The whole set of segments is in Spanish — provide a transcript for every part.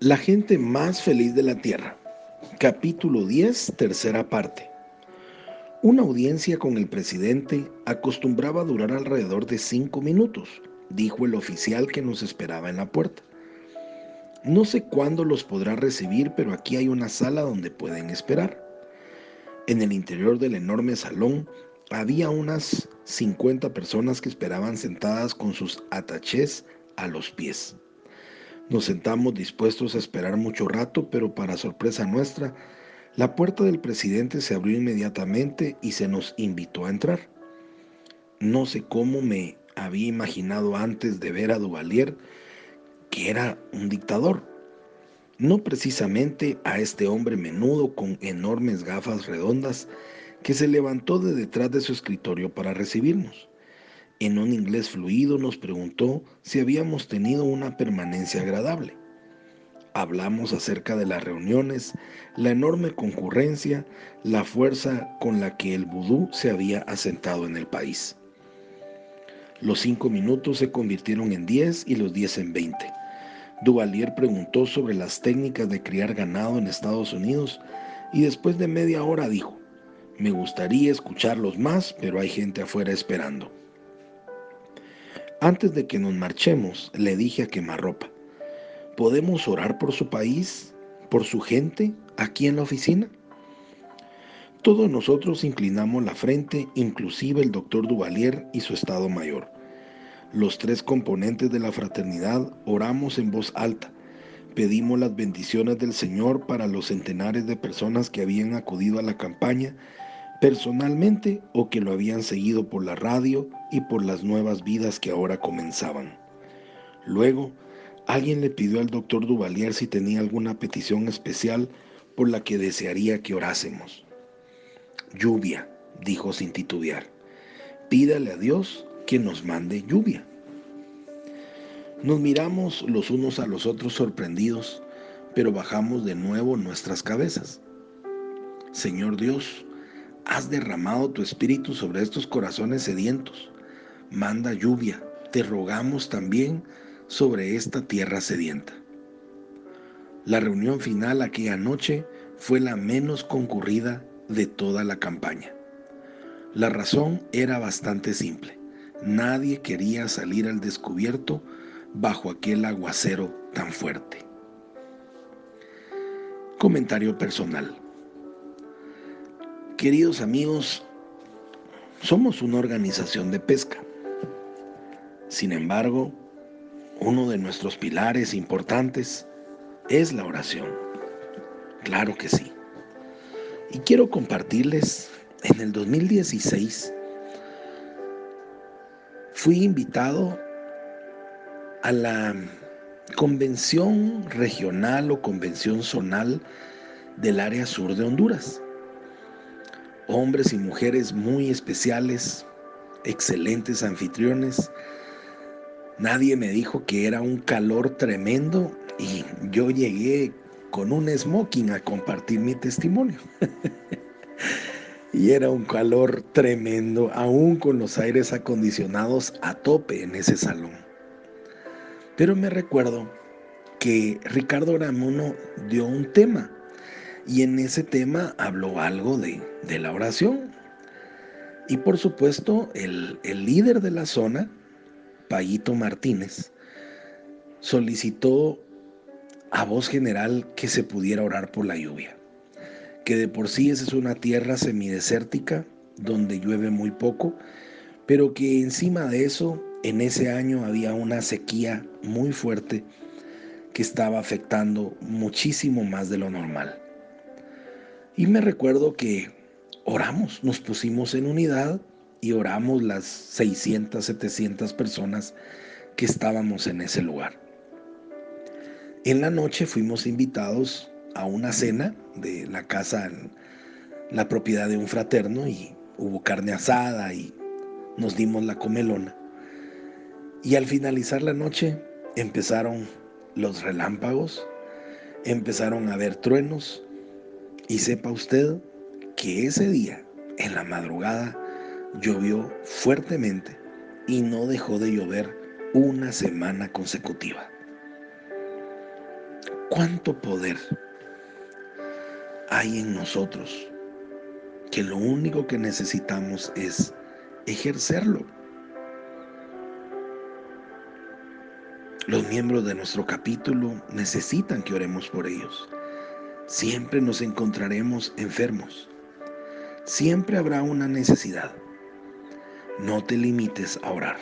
La gente más feliz de la Tierra. Capítulo 10, tercera parte. Una audiencia con el presidente acostumbraba a durar alrededor de cinco minutos, dijo el oficial que nos esperaba en la puerta. No sé cuándo los podrá recibir, pero aquí hay una sala donde pueden esperar. En el interior del enorme salón había unas 50 personas que esperaban sentadas con sus atachés a los pies. Nos sentamos dispuestos a esperar mucho rato, pero para sorpresa nuestra, la puerta del presidente se abrió inmediatamente y se nos invitó a entrar. No sé cómo me había imaginado antes de ver a Duvalier que era un dictador. No precisamente a este hombre menudo con enormes gafas redondas que se levantó de detrás de su escritorio para recibirnos. En un inglés fluido nos preguntó si habíamos tenido una permanencia agradable. Hablamos acerca de las reuniones, la enorme concurrencia, la fuerza con la que el vudú se había asentado en el país. Los cinco minutos se convirtieron en diez y los diez en veinte. Duvalier preguntó sobre las técnicas de criar ganado en Estados Unidos y después de media hora dijo, me gustaría escucharlos más, pero hay gente afuera esperando. Antes de que nos marchemos, le dije a Quemarropa, ¿podemos orar por su país, por su gente, aquí en la oficina? Todos nosotros inclinamos la frente, inclusive el doctor Duvalier y su estado mayor. Los tres componentes de la fraternidad oramos en voz alta. Pedimos las bendiciones del Señor para los centenares de personas que habían acudido a la campaña personalmente o que lo habían seguido por la radio y por las nuevas vidas que ahora comenzaban. Luego, alguien le pidió al doctor Duvalier si tenía alguna petición especial por la que desearía que orásemos. Lluvia, dijo sin titubear. Pídale a Dios que nos mande lluvia. Nos miramos los unos a los otros sorprendidos, pero bajamos de nuevo nuestras cabezas. Señor Dios, has derramado tu espíritu sobre estos corazones sedientos. Manda lluvia, te rogamos también sobre esta tierra sedienta. La reunión final aquella noche fue la menos concurrida de toda la campaña. La razón era bastante simple. Nadie quería salir al descubierto bajo aquel aguacero tan fuerte. Comentario personal. Queridos amigos, somos una organización de pesca. Sin embargo, uno de nuestros pilares importantes es la oración. Claro que sí. Y quiero compartirles, en el 2016 fui invitado a la convención regional o convención zonal del área sur de Honduras hombres y mujeres muy especiales, excelentes anfitriones. Nadie me dijo que era un calor tremendo y yo llegué con un smoking a compartir mi testimonio. y era un calor tremendo, aún con los aires acondicionados a tope en ese salón. Pero me recuerdo que Ricardo Ramuno dio un tema y en ese tema habló algo de, la oración. Y por supuesto, el, el líder de la zona, Payito Martínez, solicitó a voz general que se pudiera orar por la lluvia, que de por sí esa es una tierra semidesértica donde llueve muy poco, pero que encima de eso en ese año había una sequía muy fuerte que estaba afectando muchísimo más de lo normal. Y me recuerdo que oramos, nos pusimos en unidad y oramos las 600, 700 personas que estábamos en ese lugar. En la noche fuimos invitados a una cena de la casa, la propiedad de un fraterno y hubo carne asada y nos dimos la comelona. Y al finalizar la noche empezaron los relámpagos, empezaron a haber truenos, y sepa usted que ese día, en la madrugada, llovió fuertemente y no dejó de llover una semana consecutiva. ¿Cuánto poder hay en nosotros? Que lo único que necesitamos es ejercerlo. Los miembros de nuestro capítulo necesitan que oremos por ellos. Siempre nos encontraremos enfermos. Siempre habrá una necesidad. No te limites a orar.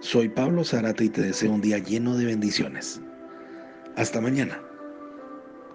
Soy Pablo Zarate y te deseo un día lleno de bendiciones. Hasta mañana.